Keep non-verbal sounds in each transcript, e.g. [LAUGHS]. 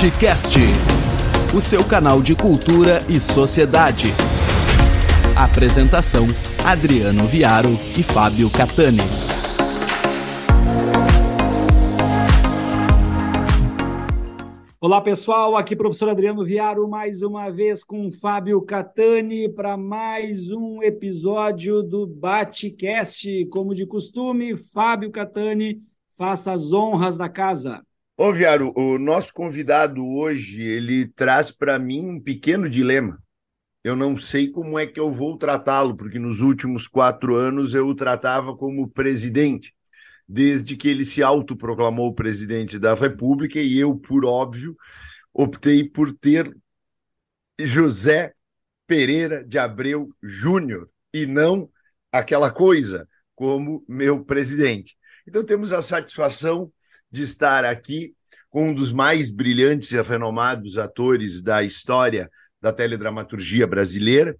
Batcast, o seu canal de cultura e sociedade. Apresentação: Adriano Viaro e Fábio Catani. Olá pessoal, aqui professor Adriano Viaro, mais uma vez com Fábio Catani para mais um episódio do Batcast. Como de costume, Fábio Catani, faça as honras da casa. Ô, Viaro, o nosso convidado hoje, ele traz para mim um pequeno dilema. Eu não sei como é que eu vou tratá-lo, porque nos últimos quatro anos eu o tratava como presidente, desde que ele se autoproclamou presidente da República e eu, por óbvio, optei por ter José Pereira de Abreu Júnior e não aquela coisa como meu presidente. Então temos a satisfação de estar aqui com um dos mais brilhantes e renomados atores da história da teledramaturgia brasileira,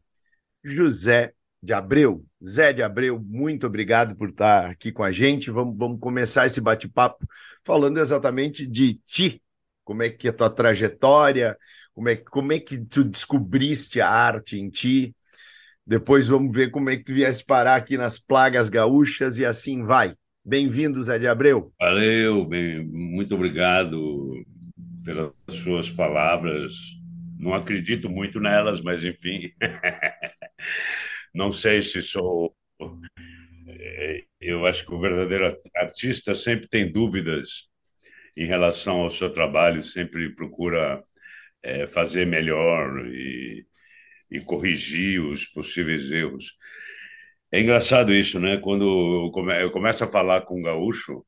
José de Abreu. Zé de Abreu, muito obrigado por estar aqui com a gente. Vamos, vamos começar esse bate-papo falando exatamente de ti. Como é que é a tua trajetória? Como é, como é que tu descobriste a arte em ti? Depois vamos ver como é que tu viesse parar aqui nas plagas gaúchas e assim vai. Bem-vindo, Zé de Abreu. Valeu, bem, muito obrigado pelas suas palavras. Não acredito muito nelas, mas enfim. [LAUGHS] Não sei se sou. É, eu acho que o verdadeiro artista sempre tem dúvidas em relação ao seu trabalho, sempre procura é, fazer melhor e, e corrigir os possíveis erros. É engraçado isso, né? Quando eu, come, eu começo a falar com um gaúcho,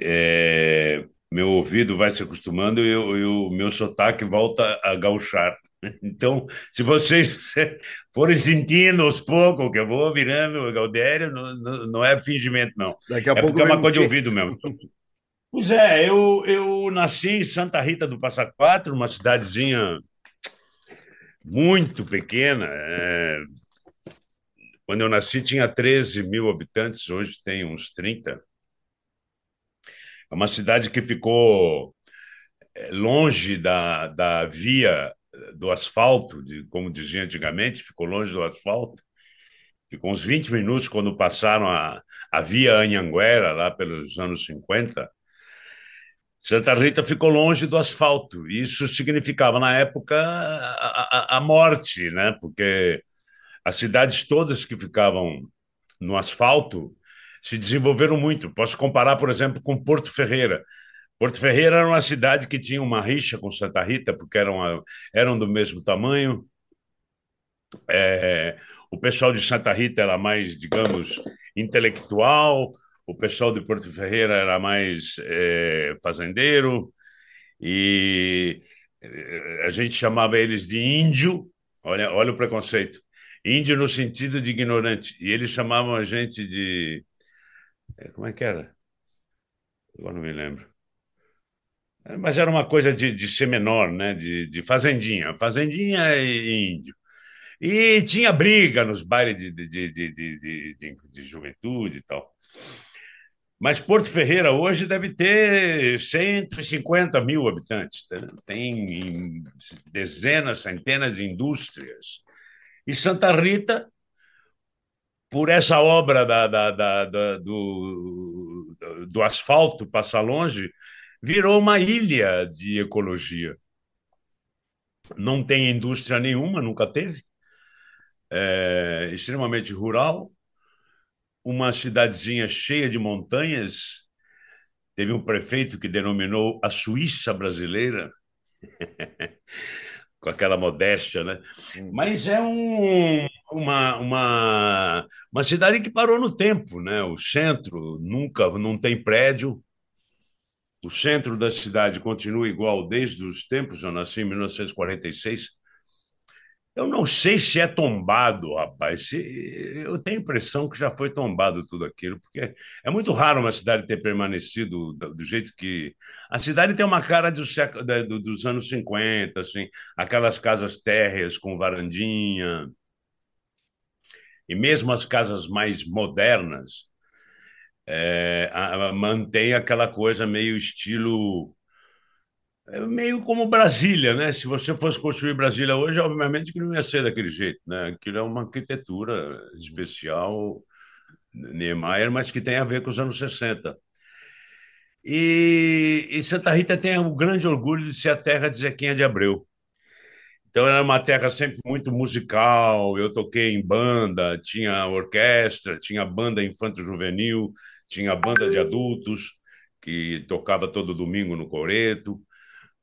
é, meu ouvido vai se acostumando e o meu sotaque volta a gauchar. [LAUGHS] Então, se vocês [LAUGHS] forem sentindo aos poucos que eu vou virando Galdério, não, não, não é fingimento, não. Daqui a é pouco porque é uma coisa de ouvido mesmo. Pois é, eu, eu nasci em Santa Rita do Passa Quatro, uma cidadezinha muito pequena, é, quando eu nasci, tinha 13 mil habitantes, hoje tem uns 30. É uma cidade que ficou é, longe da, da via do asfalto, de, como dizia antigamente, ficou longe do asfalto. Ficou uns 20 minutos quando passaram a, a via Anhanguera, lá pelos anos 50. Santa Rita ficou longe do asfalto. Isso significava, na época, a, a, a morte, né? porque as cidades todas que ficavam no asfalto se desenvolveram muito. Posso comparar, por exemplo, com Porto Ferreira. Porto Ferreira era uma cidade que tinha uma rixa com Santa Rita, porque eram, eram do mesmo tamanho. É, o pessoal de Santa Rita era mais, digamos, intelectual, o pessoal de Porto Ferreira era mais é, fazendeiro, e é, a gente chamava eles de índio. Olha, olha o preconceito. Índio no sentido de ignorante. E eles chamavam a gente de. É, como é que era? Agora não me lembro. É, mas era uma coisa de, de ser menor, né? De, de fazendinha. Fazendinha e índio. E tinha briga nos bailes de, de, de, de, de, de juventude e tal. Mas Porto Ferreira hoje deve ter 150 mil habitantes. Tem dezenas, centenas de indústrias. E Santa Rita, por essa obra da, da, da, da do, do asfalto passar longe, virou uma ilha de ecologia. Não tem indústria nenhuma, nunca teve. É extremamente rural, uma cidadezinha cheia de montanhas. Teve um prefeito que denominou a Suíça brasileira. [LAUGHS] com aquela modéstia, né? Mas é um, uma, uma, uma cidade que parou no tempo, né? O centro nunca não tem prédio. O centro da cidade continua igual desde os tempos. Eu nasci em 1946. Eu não sei se é tombado, rapaz. Eu tenho a impressão que já foi tombado tudo aquilo, porque é muito raro uma cidade ter permanecido do jeito que. A cidade tem uma cara do século, dos anos 50, assim, aquelas casas térreas com varandinha. E mesmo as casas mais modernas é, mantém aquela coisa meio estilo meio como Brasília, né? Se você fosse construir Brasília hoje, obviamente que não ia ser daquele jeito, né? Aquilo é uma arquitetura especial, Niemeyer, mas que tem a ver com os anos 60. E, e Santa Rita tem o grande orgulho de ser a terra de Zequinha de Abreu. Então era uma terra sempre muito musical. Eu toquei em banda, tinha orquestra, tinha banda infanto-juvenil, tinha banda de adultos que tocava todo domingo no Coreto.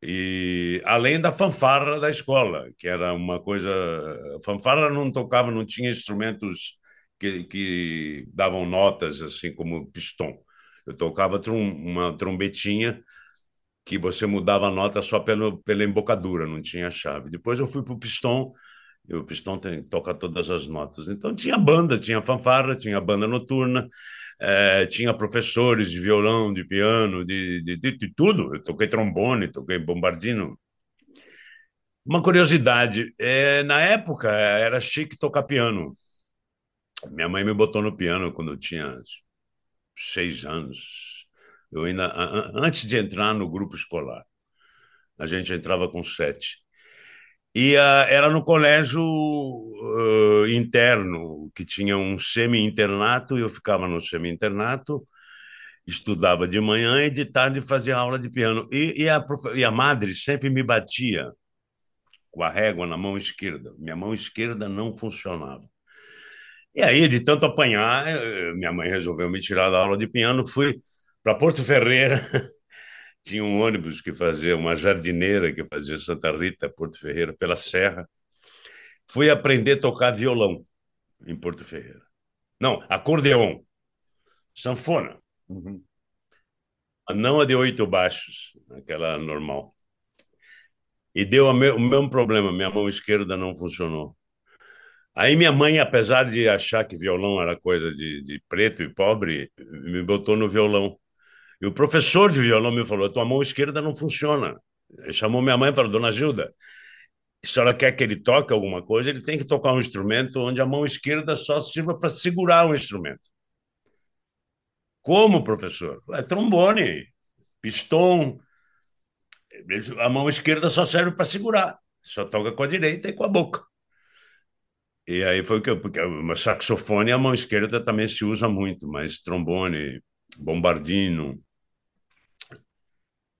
E além da fanfarra da escola, que era uma coisa. A fanfarra não tocava, não tinha instrumentos que, que davam notas, assim como pistão. Eu tocava trum, uma trombetinha que você mudava a nota só pelo, pela embocadura, não tinha chave. Depois eu fui para o pistão, e o pistão tem, toca todas as notas. Então tinha banda, tinha fanfarra, tinha banda noturna, é, tinha professores de violão, de piano, de, de, de, de, tudo. Eu toquei trombone, toquei bombardino. Uma curiosidade, é, na época era chique tocar piano. Minha mãe me botou no piano quando eu tinha seis anos. Eu ainda antes de entrar no grupo escolar, a gente entrava com sete. E uh, era no colégio uh, interno, que tinha um semi-internato, e eu ficava no semi-internato, estudava de manhã e de tarde fazia aula de piano. E, e, a, e a madre sempre me batia com a régua na mão esquerda. Minha mão esquerda não funcionava. E aí, de tanto apanhar, eh, minha mãe resolveu me tirar da aula de piano. Fui para Porto Ferreira. [LAUGHS] Tinha um ônibus que fazia, uma jardineira que fazia Santa Rita, Porto Ferreira, pela Serra. Fui aprender a tocar violão em Porto Ferreira. Não, acordeon, sanfona. Uhum. Não a de oito baixos, aquela normal. E deu o mesmo problema, minha mão esquerda não funcionou. Aí minha mãe, apesar de achar que violão era coisa de, de preto e pobre, me botou no violão. E o professor de violão me falou: tua mão esquerda não funciona. Ele chamou minha mãe e falou: Dona Gilda, se ela quer que ele toque alguma coisa, ele tem que tocar um instrumento onde a mão esquerda só sirva para segurar o instrumento. Como, professor? É trombone, pistão. A mão esquerda só serve para segurar. Só toca com a direita e com a boca. E aí foi o que eu, porque o saxofone a mão esquerda também se usa muito, mas trombone, bombardino,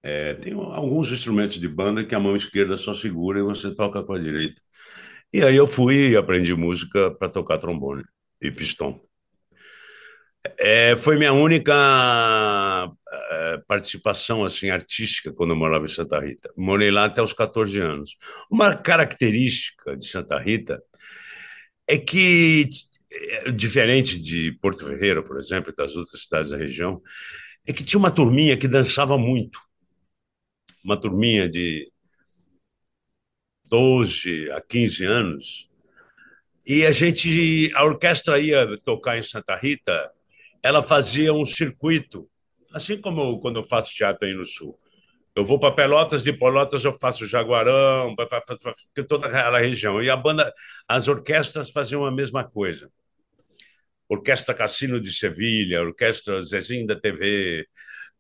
é, tem alguns instrumentos de banda que a mão esquerda só segura e você toca com a direita. E aí eu fui e aprendi música para tocar trombone e pistão. É, foi minha única é, participação assim artística quando eu morava em Santa Rita. Morei lá até os 14 anos. Uma característica de Santa Rita é que, é, diferente de Porto Ferreira, por exemplo, e das outras cidades da região, é que tinha uma turminha que dançava muito. Uma turminha de 12 a 15 anos. E a gente, a orquestra ia tocar em Santa Rita, ela fazia um circuito, assim como quando eu faço teatro aí no Sul. Eu vou para Pelotas, de Pelotas eu faço Jaguarão, para toda aquela região. E a banda, as orquestras faziam a mesma coisa. Orquestra Cassino de Sevilha, Orquestra Zezinho da TV,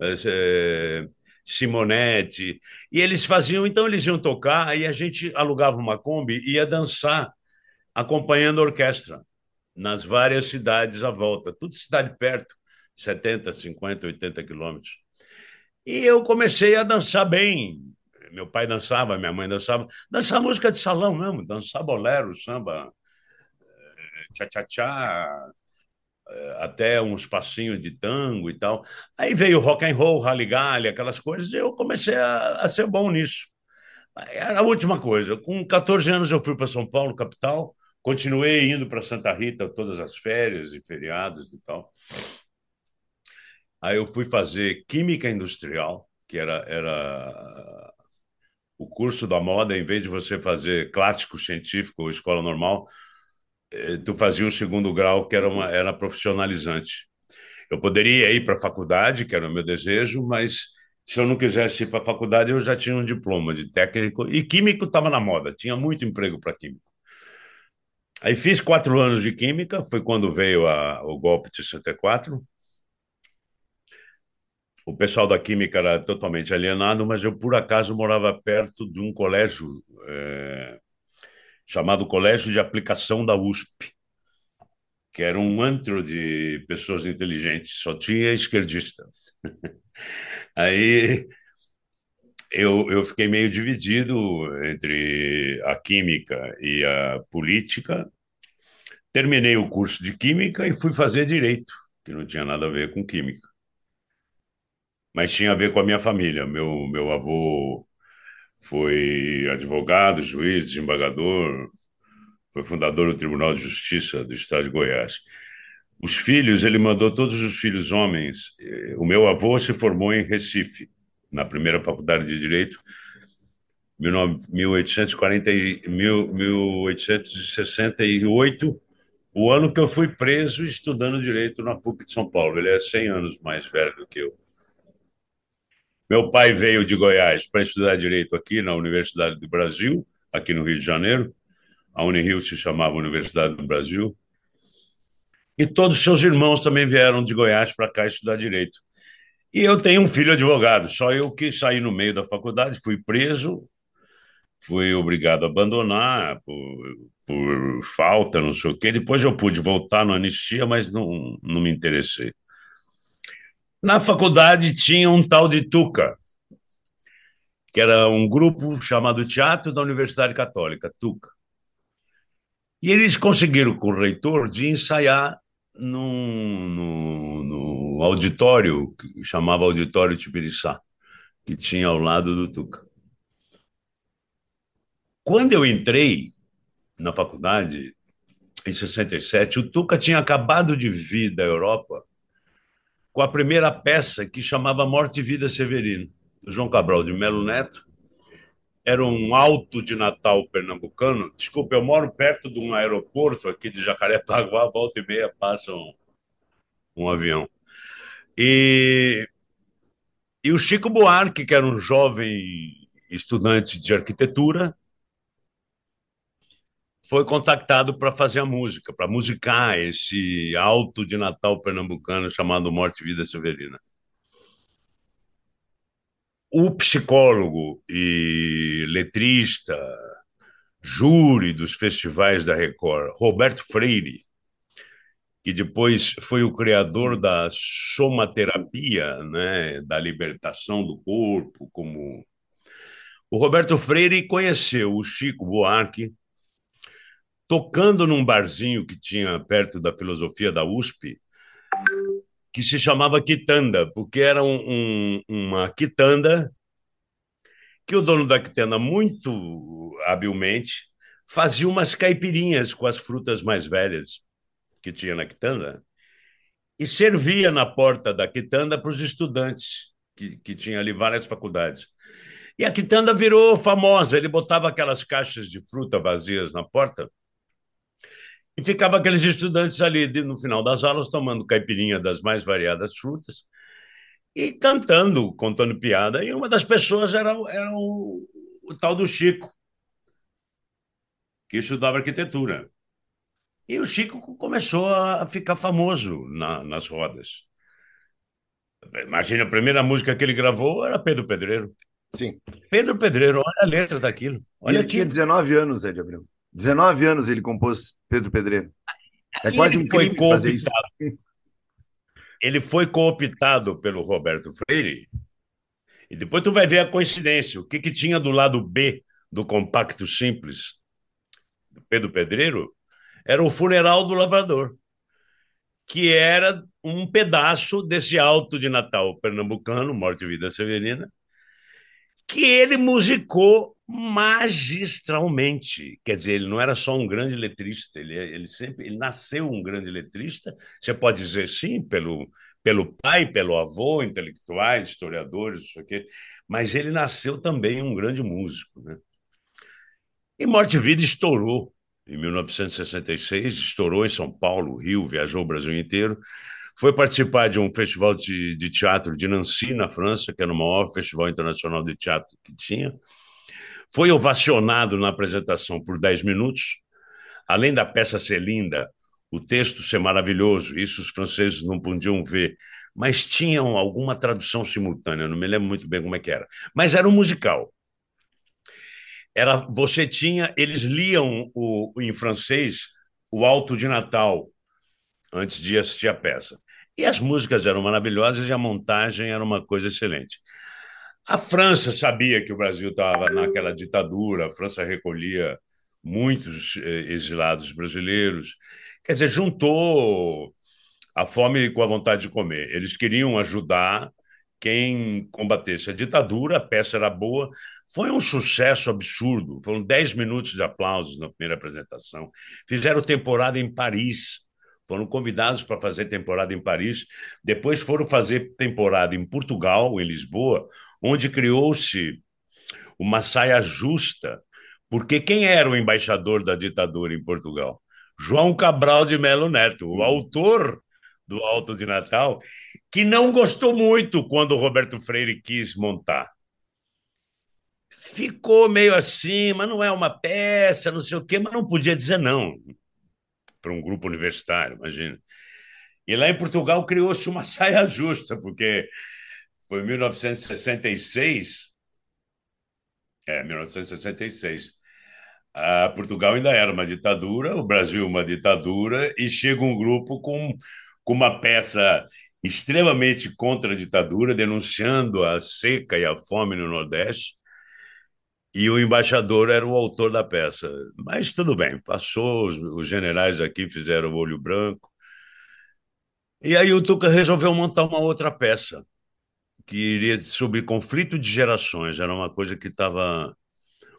eh, Simonetti. E eles faziam, então eles iam tocar, e a gente alugava uma Kombi e ia dançar acompanhando a orquestra nas várias cidades à volta, tudo cidade perto, 70, 50, 80 quilômetros. E eu comecei a dançar bem. Meu pai dançava, minha mãe dançava. Dançar música de salão mesmo, dançar bolero, samba, tchá-tchá-tchá, eh, até uns passinhos de tango e tal. Aí veio rock and roll, rally galley, aquelas coisas, e eu comecei a, a ser bom nisso. Era a última coisa. Com 14 anos eu fui para São Paulo, capital, continuei indo para Santa Rita todas as férias e feriados e tal. Aí eu fui fazer Química Industrial, que era, era o curso da moda, em vez de você fazer clássico científico ou escola normal, tu fazia o segundo grau, que era, uma, era profissionalizante. Eu poderia ir para a faculdade, que era o meu desejo, mas se eu não quisesse ir para a faculdade, eu já tinha um diploma de técnico. E químico estava na moda, tinha muito emprego para químico. Aí fiz quatro anos de química, foi quando veio a, o golpe de 64, o pessoal da química era totalmente alienado, mas eu, por acaso, morava perto de um colégio é, chamado Colégio de Aplicação da USP, que era um antro de pessoas inteligentes, só tinha esquerdista. [LAUGHS] Aí eu, eu fiquei meio dividido entre a química e a política. Terminei o curso de química e fui fazer direito, que não tinha nada a ver com química. Mas tinha a ver com a minha família. Meu, meu avô foi advogado, juiz, desembargador, foi fundador do Tribunal de Justiça do Estado de Goiás. Os filhos, ele mandou todos os filhos homens. Eh, o meu avô se formou em Recife, na primeira faculdade de Direito, 1840, 1868, o ano que eu fui preso estudando Direito na PUC de São Paulo. Ele é 100 anos mais velho do que eu. Meu pai veio de Goiás para estudar Direito aqui na Universidade do Brasil, aqui no Rio de Janeiro. A Unirio se chamava Universidade do Brasil. E todos os seus irmãos também vieram de Goiás para cá estudar Direito. E eu tenho um filho advogado, só eu que saí no meio da faculdade, fui preso, fui obrigado a abandonar por, por falta, não sei o quê. Depois eu pude voltar no anistia, mas não, não me interessei. Na faculdade tinha um tal de Tuca, que era um grupo chamado Teatro da Universidade Católica, Tuca. E eles conseguiram com o reitor de ensaiar num, no, no auditório, que chamava Auditório Tibiriçá, que tinha ao lado do Tuca. Quando eu entrei na faculdade, em 67, o Tuca tinha acabado de vir da Europa com a primeira peça que chamava Morte e Vida Severino, do João Cabral de Melo Neto. Era um alto de Natal pernambucano. Desculpa, eu moro perto de um aeroporto aqui de Jacarepaguá, volta e meia passa um, um avião. E, e o Chico Buarque, que era um jovem estudante de arquitetura, foi contactado para fazer a música, para musicar esse alto de Natal pernambucano chamado Morte e Vida Severina. O psicólogo e letrista, júri dos festivais da Record, Roberto Freire, que depois foi o criador da somaterapia, né, da libertação do corpo, como o Roberto Freire conheceu o Chico Buarque tocando num barzinho que tinha perto da filosofia da USP, que se chamava Quitanda, porque era um, um, uma quitanda que o dono da quitanda, muito habilmente, fazia umas caipirinhas com as frutas mais velhas que tinha na quitanda e servia na porta da quitanda para os estudantes, que, que tinha ali várias faculdades. E a quitanda virou famosa, ele botava aquelas caixas de fruta vazias na porta e ficava aqueles estudantes ali no final das aulas tomando caipirinha das mais variadas frutas e cantando, contando piada. E uma das pessoas era, era o, o tal do Chico, que estudava arquitetura. E o Chico começou a ficar famoso na, nas rodas. Imagina, a primeira música que ele gravou era Pedro Pedreiro. Sim. Pedro Pedreiro, olha a letra daquilo. Olha ele aqui. tinha 19 anos, Ed Abreu. 19 anos ele compôs Pedro Pedreiro. É quase um crime fazer isso. Ele foi cooptado pelo Roberto Freire. E depois tu vai ver a coincidência. O que, que tinha do lado B do compacto simples do Pedro Pedreiro era o funeral do lavrador, que era um pedaço desse alto de Natal pernambucano, Morte e Vida Severina, que ele musicou magistralmente. Quer dizer, ele não era só um grande letrista, ele, ele sempre ele nasceu um grande letrista. Você pode dizer sim, pelo, pelo pai, pelo avô, intelectuais, historiadores, isso aqui, mas ele nasceu também um grande músico. Né? E Morte e Vida estourou em 1966, estourou em São Paulo, Rio, viajou o Brasil inteiro foi participar de um festival de, de teatro de Nancy, na França, que era o maior festival internacional de teatro que tinha. Foi ovacionado na apresentação por 10 minutos. Além da peça ser linda, o texto ser maravilhoso, isso os franceses não podiam ver, mas tinham alguma tradução simultânea, não me lembro muito bem como é que era. Mas era um musical. Era, você tinha, eles liam o, em francês o Alto de Natal antes de assistir a peça. E as músicas eram maravilhosas e a montagem era uma coisa excelente. A França sabia que o Brasil estava naquela ditadura, a França recolhia muitos eh, exilados brasileiros. Quer dizer, juntou a fome com a vontade de comer. Eles queriam ajudar quem combatesse a ditadura, a peça era boa. Foi um sucesso absurdo. Foram 10 minutos de aplausos na primeira apresentação. Fizeram temporada em Paris. Foram convidados para fazer temporada em Paris. Depois foram fazer temporada em Portugal, em Lisboa, onde criou-se uma saia justa. Porque quem era o embaixador da ditadura em Portugal? João Cabral de Melo Neto, o autor do Alto de Natal, que não gostou muito quando o Roberto Freire quis montar. Ficou meio assim, mas não é uma peça, não sei o quê, mas não podia dizer não para um grupo universitário, imagina. E lá em Portugal criou-se uma [LAUGHS] saia justa, porque foi em 1966. É, 1966. A Portugal ainda era uma ditadura, o Brasil uma ditadura, e chega um grupo com com uma peça extremamente contra a ditadura, denunciando a seca e a fome no Nordeste. E o embaixador era o autor da peça. Mas tudo bem, passou, os, os generais aqui fizeram o olho branco. E aí o Tuca resolveu montar uma outra peça, que iria sobre conflito de gerações. Era uma coisa que estava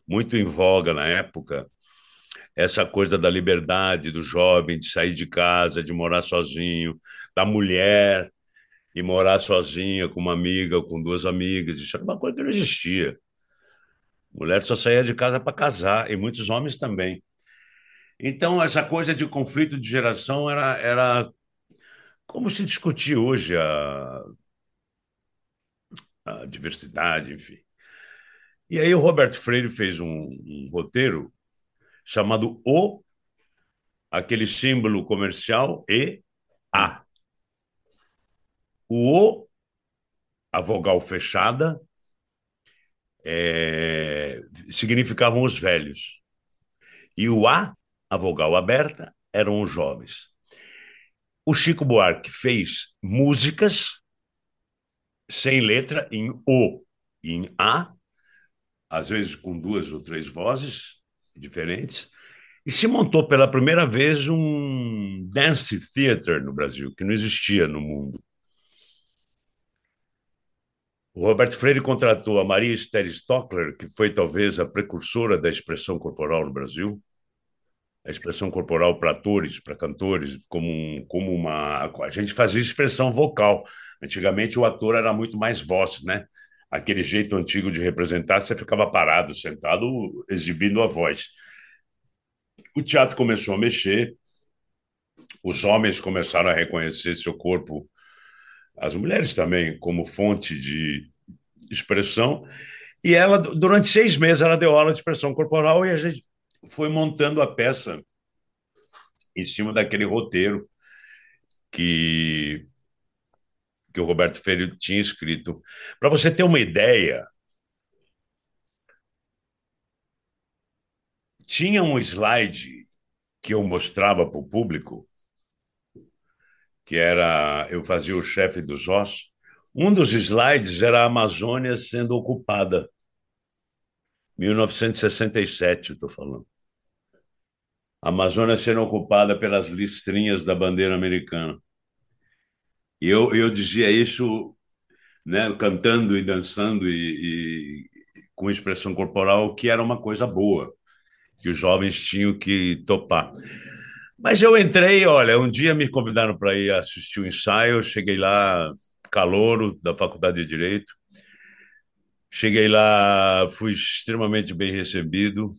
muito em voga na época essa coisa da liberdade do jovem de sair de casa, de morar sozinho, da mulher e morar sozinha com uma amiga com duas amigas. Isso era uma coisa que não existia. Mulher só saía de casa para casar, e muitos homens também. Então, essa coisa de conflito de geração era, era como se discutir hoje a, a diversidade, enfim. E aí o Roberto Freire fez um, um roteiro chamado O, aquele símbolo comercial E, A. O O, a vogal fechada, é, significavam os velhos. E o A, a vogal aberta, eram os jovens. O Chico Buarque fez músicas sem letra em O em A, às vezes com duas ou três vozes, diferentes, e se montou pela primeira vez um dance theater no Brasil, que não existia no mundo. O Roberto Freire contratou a Maria Esther Stockler, que foi talvez a precursora da expressão corporal no Brasil, a expressão corporal para atores, para cantores, como, um, como uma. A gente fazia expressão vocal. Antigamente o ator era muito mais voz, né? aquele jeito antigo de representar, você ficava parado, sentado, exibindo a voz. O teatro começou a mexer, os homens começaram a reconhecer seu corpo, as mulheres também, como fonte de expressão. E ela, durante seis meses, ela deu aula de expressão corporal e a gente foi montando a peça em cima daquele roteiro que que o Roberto Freire tinha escrito. Para você ter uma ideia, tinha um slide que eu mostrava para o público, que era eu fazia o chefe dos ossos. Um dos slides era a Amazônia sendo ocupada. 1967, estou falando. A Amazônia sendo ocupada pelas listrinhas da bandeira americana. E eu, eu dizia isso né, cantando e dançando e, e, com expressão corporal, que era uma coisa boa, que os jovens tinham que topar. Mas eu entrei, olha, um dia me convidaram para ir assistir o um ensaio, eu cheguei lá, calouro da Faculdade de Direito. Cheguei lá, fui extremamente bem recebido,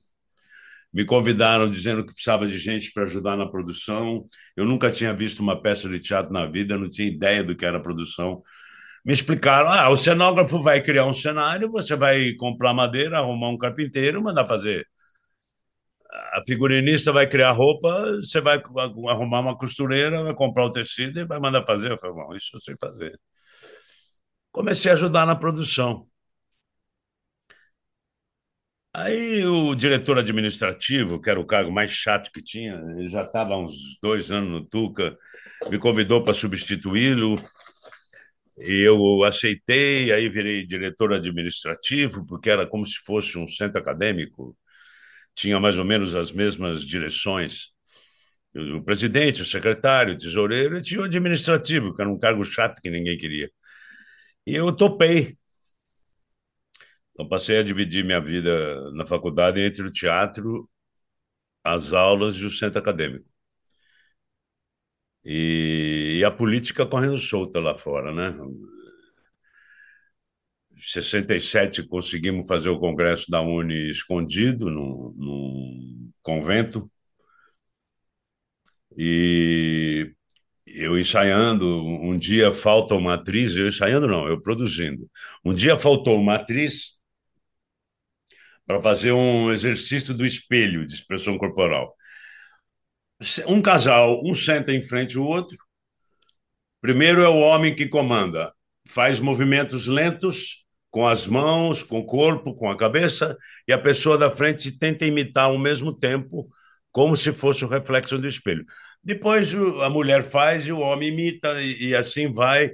me convidaram dizendo que precisava de gente para ajudar na produção. Eu nunca tinha visto uma peça de teatro na vida, não tinha ideia do que era produção. Me explicaram: ah, o cenógrafo vai criar um cenário, você vai comprar madeira, arrumar um carpinteiro, mandar fazer a figurinista vai criar roupa, você vai arrumar uma costureira, vai comprar o tecido e vai mandar fazer. Eu falei, bom, isso eu sei fazer. Comecei a ajudar na produção. Aí o diretor administrativo, que era o cargo mais chato que tinha, ele já estava há uns dois anos no Tuca, me convidou para substituí-lo. E eu aceitei, aí virei diretor administrativo, porque era como se fosse um centro acadêmico, tinha mais ou menos as mesmas direções. O presidente, o secretário, o tesoureiro, e tinha o administrativo, que era um cargo chato que ninguém queria. E eu topei. Então, passei a dividir minha vida na faculdade entre o teatro, as aulas e o centro acadêmico. E, e a política correndo solta lá fora, né? Em 67 conseguimos fazer o congresso da Uni escondido num, num convento. E eu ensaiando, um dia falta uma atriz, eu ensaiando não, eu produzindo. Um dia faltou uma atriz para fazer um exercício do espelho de expressão corporal. Um casal, um senta em frente ao outro. Primeiro é o homem que comanda, faz movimentos lentos com as mãos, com o corpo, com a cabeça, e a pessoa da frente tenta imitar ao mesmo tempo, como se fosse o reflexo do espelho. Depois a mulher faz e o homem imita, e, assim vai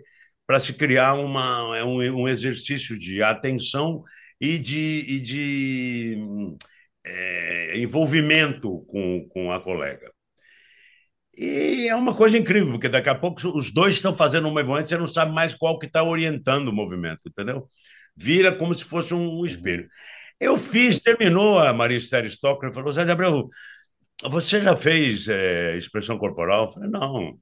para se criar uma, é um, um exercício de atenção e de, e de é, envolvimento com, com a colega. E é uma coisa incrível, porque daqui a pouco os dois estão fazendo um movimento, você não sabe mais qual que está orientando o movimento, entendeu? Vira como se fosse um espelho. Eu fiz, terminou a Maria Esther Stocker e falou, Zé de Abreu, você já fez é, expressão corporal? Eu falei, não,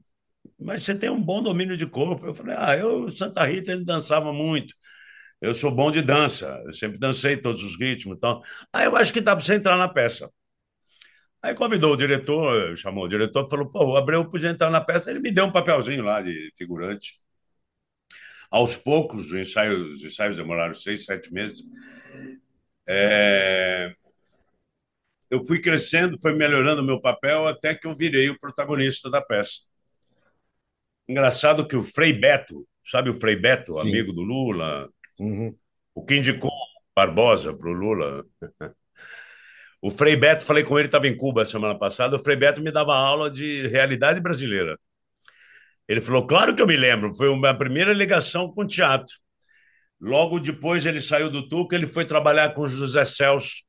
mas você tem um bom domínio de corpo. Eu falei, ah, eu, Santa Rita, ele dançava muito. Eu sou bom de dança, eu sempre dancei todos os ritmos e tal. Aí eu acho que dá para você entrar na peça. Aí convidou o diretor, chamou o diretor e falou: pô, o Abreu podia entrar na peça. Ele me deu um papelzinho lá de figurante. Aos poucos, os ensaios, os ensaios demoraram seis, sete meses. É... Eu fui crescendo, foi melhorando o meu papel até que eu virei o protagonista da peça. Engraçado que o Frei Beto, sabe o Frei Beto, Sim. amigo do Lula, Uhum. O que indicou Barbosa para o Lula. [LAUGHS] O Frei Beto, falei com ele, estava em Cuba semana passada. O Frei Beto me dava aula de realidade brasileira. Ele falou: Claro que eu me lembro, foi a primeira ligação com o teatro. Logo depois ele saiu do Tuca, ele foi trabalhar com José Celso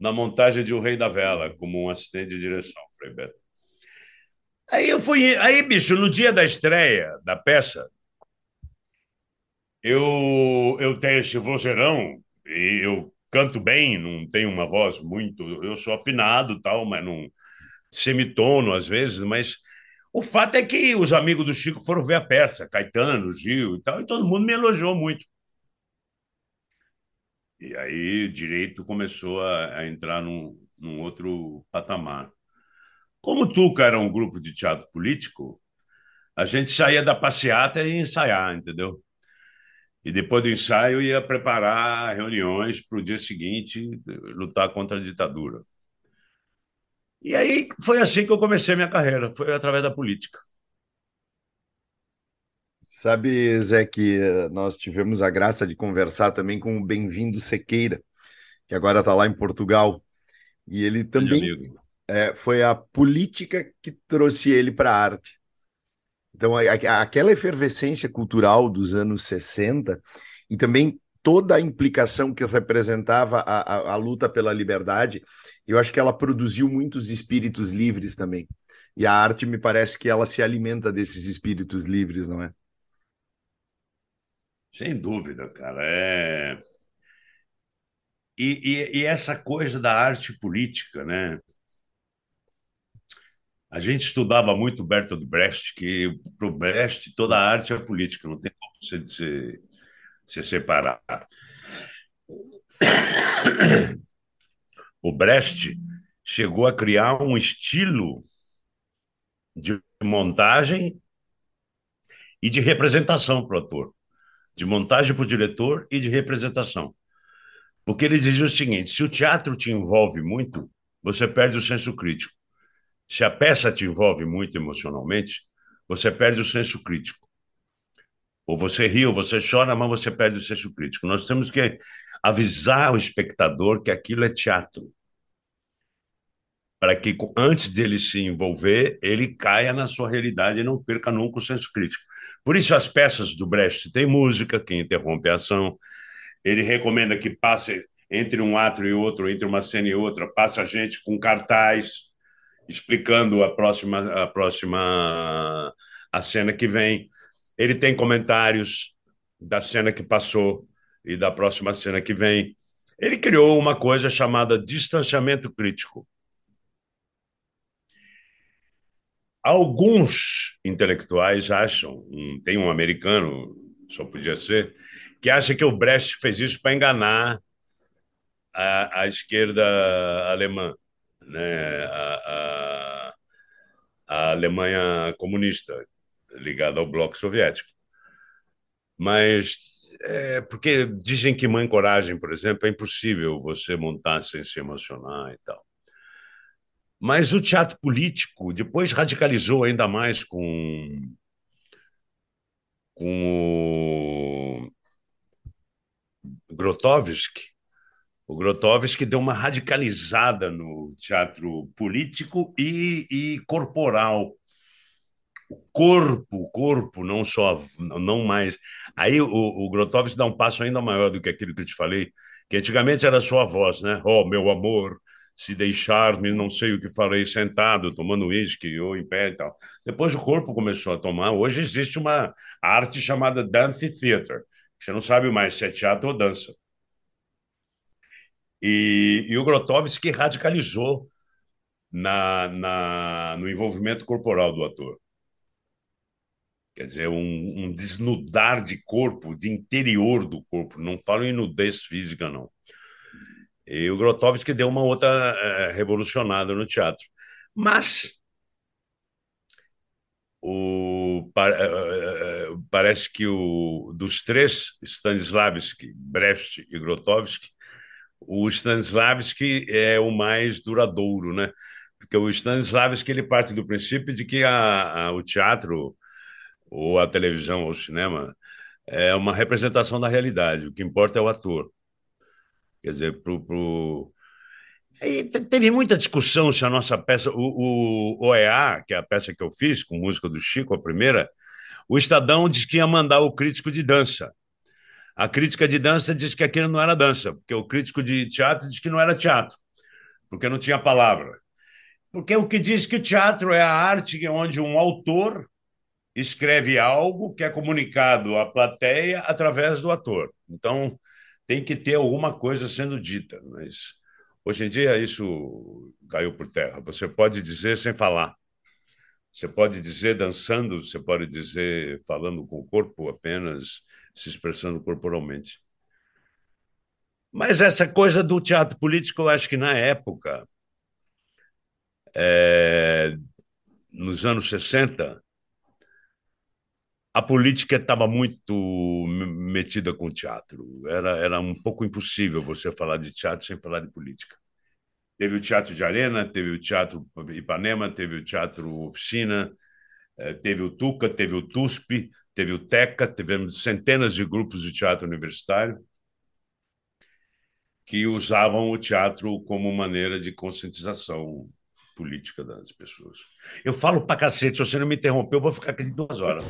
na montagem de O Rei da Vela, como um assistente de direção, Frei Beto. Aí eu fui, aí bicho, no dia da estreia da peça, eu, eu tenho esse vozeirão e eu canto bem, não tenho uma voz muito. Eu sou afinado tal, mas não semitono às vezes, mas o fato é que os amigos do Chico foram ver a peça, Caetano, Gil e tal, e todo mundo me elogiou muito. E aí direito começou a, a entrar num, num outro patamar. Como o Tuca era um grupo de teatro político, a gente saía da passeata e ia ensaiar, entendeu? E depois do ensaio ia preparar reuniões para o dia seguinte lutar contra a ditadura. E aí foi assim que eu comecei minha carreira, foi através da política. Sabe, Zé, que nós tivemos a graça de conversar também com o Bem-vindo Sequeira, que agora está lá em Portugal. E ele também é, foi a política que trouxe ele para a arte. Então, a, a, aquela efervescência cultural dos anos 60 e também toda a implicação que representava a, a, a, luta pela liberdade, eu acho que ela produziu muitos espíritos livres também. E a arte me parece que ela se alimenta desses espíritos livres, não é? Sem dúvida, cara. É... E, e, e essa coisa da arte política, né? A gente estudava muito Bertolt Brecht, que para o Brecht toda a arte é política, não tem como você se, se separar. O Brecht chegou a criar um estilo de montagem e de representação para o ator, de montagem para o diretor e de representação. Porque ele dizia o seguinte: se o teatro te envolve muito, você perde o senso crítico. Se a peça te envolve muito emocionalmente, você perde o senso crítico. Ou você ri, ou você chora, mas você perde o senso crítico. Nós temos que avisar o espectador que aquilo é teatro. Para que, antes dele se envolver, ele caia na sua realidade e não perca nunca o senso crítico. Por isso, as peças do Brecht têm música que interrompe a ação. Ele recomenda que passe entre um ato e outro, entre uma cena e outra, passe a gente com cartaz explicando a próxima, a próxima a cena que vem. Ele tem comentários da cena que passou e da próxima cena que vem. Ele criou uma coisa chamada distanciamento crítico. Alguns intelectuais acham, tem um americano, só podia ser, que acha que o Brecht fez isso para enganar a, a, esquerda alemã, né? a, a, a Alemanha comunista, ligada ao bloco soviético. Mas é, porque dizem que Mãe Coragem, por exemplo, é impossível você montar sem se emocionar e tal. Mas o teatro político depois radicalizou ainda mais com, com o Grotowski. O Grotowski deu uma radicalizada no teatro político e, e corporal corpo, corpo, não só, não mais. Aí o, o Grotowski dá um passo ainda maior do que aquilo que eu te falei, que antigamente era só a voz, né? Oh, meu amor, se deixar-me, não sei o que farei sentado, tomando uísque ou em pé e tal. Depois o corpo começou a tomar. Hoje existe uma arte chamada dance theater. Você não sabe mais se é teatro ou dança. E, e o Grotowski radicalizou na, na, no envolvimento corporal do ator. Quer dizer, um, um, desnudar de corpo, de interior do corpo. Não falo em nudez física, não. E o Grotowski deu uma outra é, revolucionada no teatro. Mas o, é, parece que o, dos três, Stanislavski, Brecht e Grotowski, o Stanislavski é o mais duradouro, né? Porque o Stanislavski ele parte do princípio de que a, a, o teatro ou a televisão ou o cinema, é uma representação da realidade. O que importa é o ator. Quer dizer, pro, pro... Teve muita discussão se a nossa peça, o, o OEA, que é a peça que eu fiz, com música do Chico, a primeira, o Estadão disse que ia mandar o crítico de dança. A crítica de dança disse que aquilo não era dança, porque o crítico de teatro disse que não era teatro, porque não tinha palavra. Porque o que diz que o teatro é a arte onde um autor escreve algo que é comunicado à plateia através do ator. Então, tem que ter alguma coisa sendo dita, mas hoje em dia isso caiu por terra. Você pode dizer sem falar. Você pode dizer dançando, você pode dizer falando com o corpo apenas, se expressando corporalmente. Mas essa coisa do teatro político, eu acho que na época, é, nos anos 60, a política estava muito metida com o teatro. Era, era um pouco impossível você falar de teatro sem falar de política. Teve o Teatro de Arena, teve o Teatro Ipanema, teve o Teatro Oficina, eh, teve o Tuca, teve o TUSP, teve o TECA, tivemos centenas de grupos de teatro universitário que usavam o teatro como maneira de conscientização política das pessoas. Eu falo pra cacete, se você não me interrompeu, eu vou ficar aqui duas horas.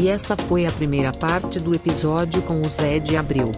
E essa foi a primeira parte do episódio com o Zé de Abril.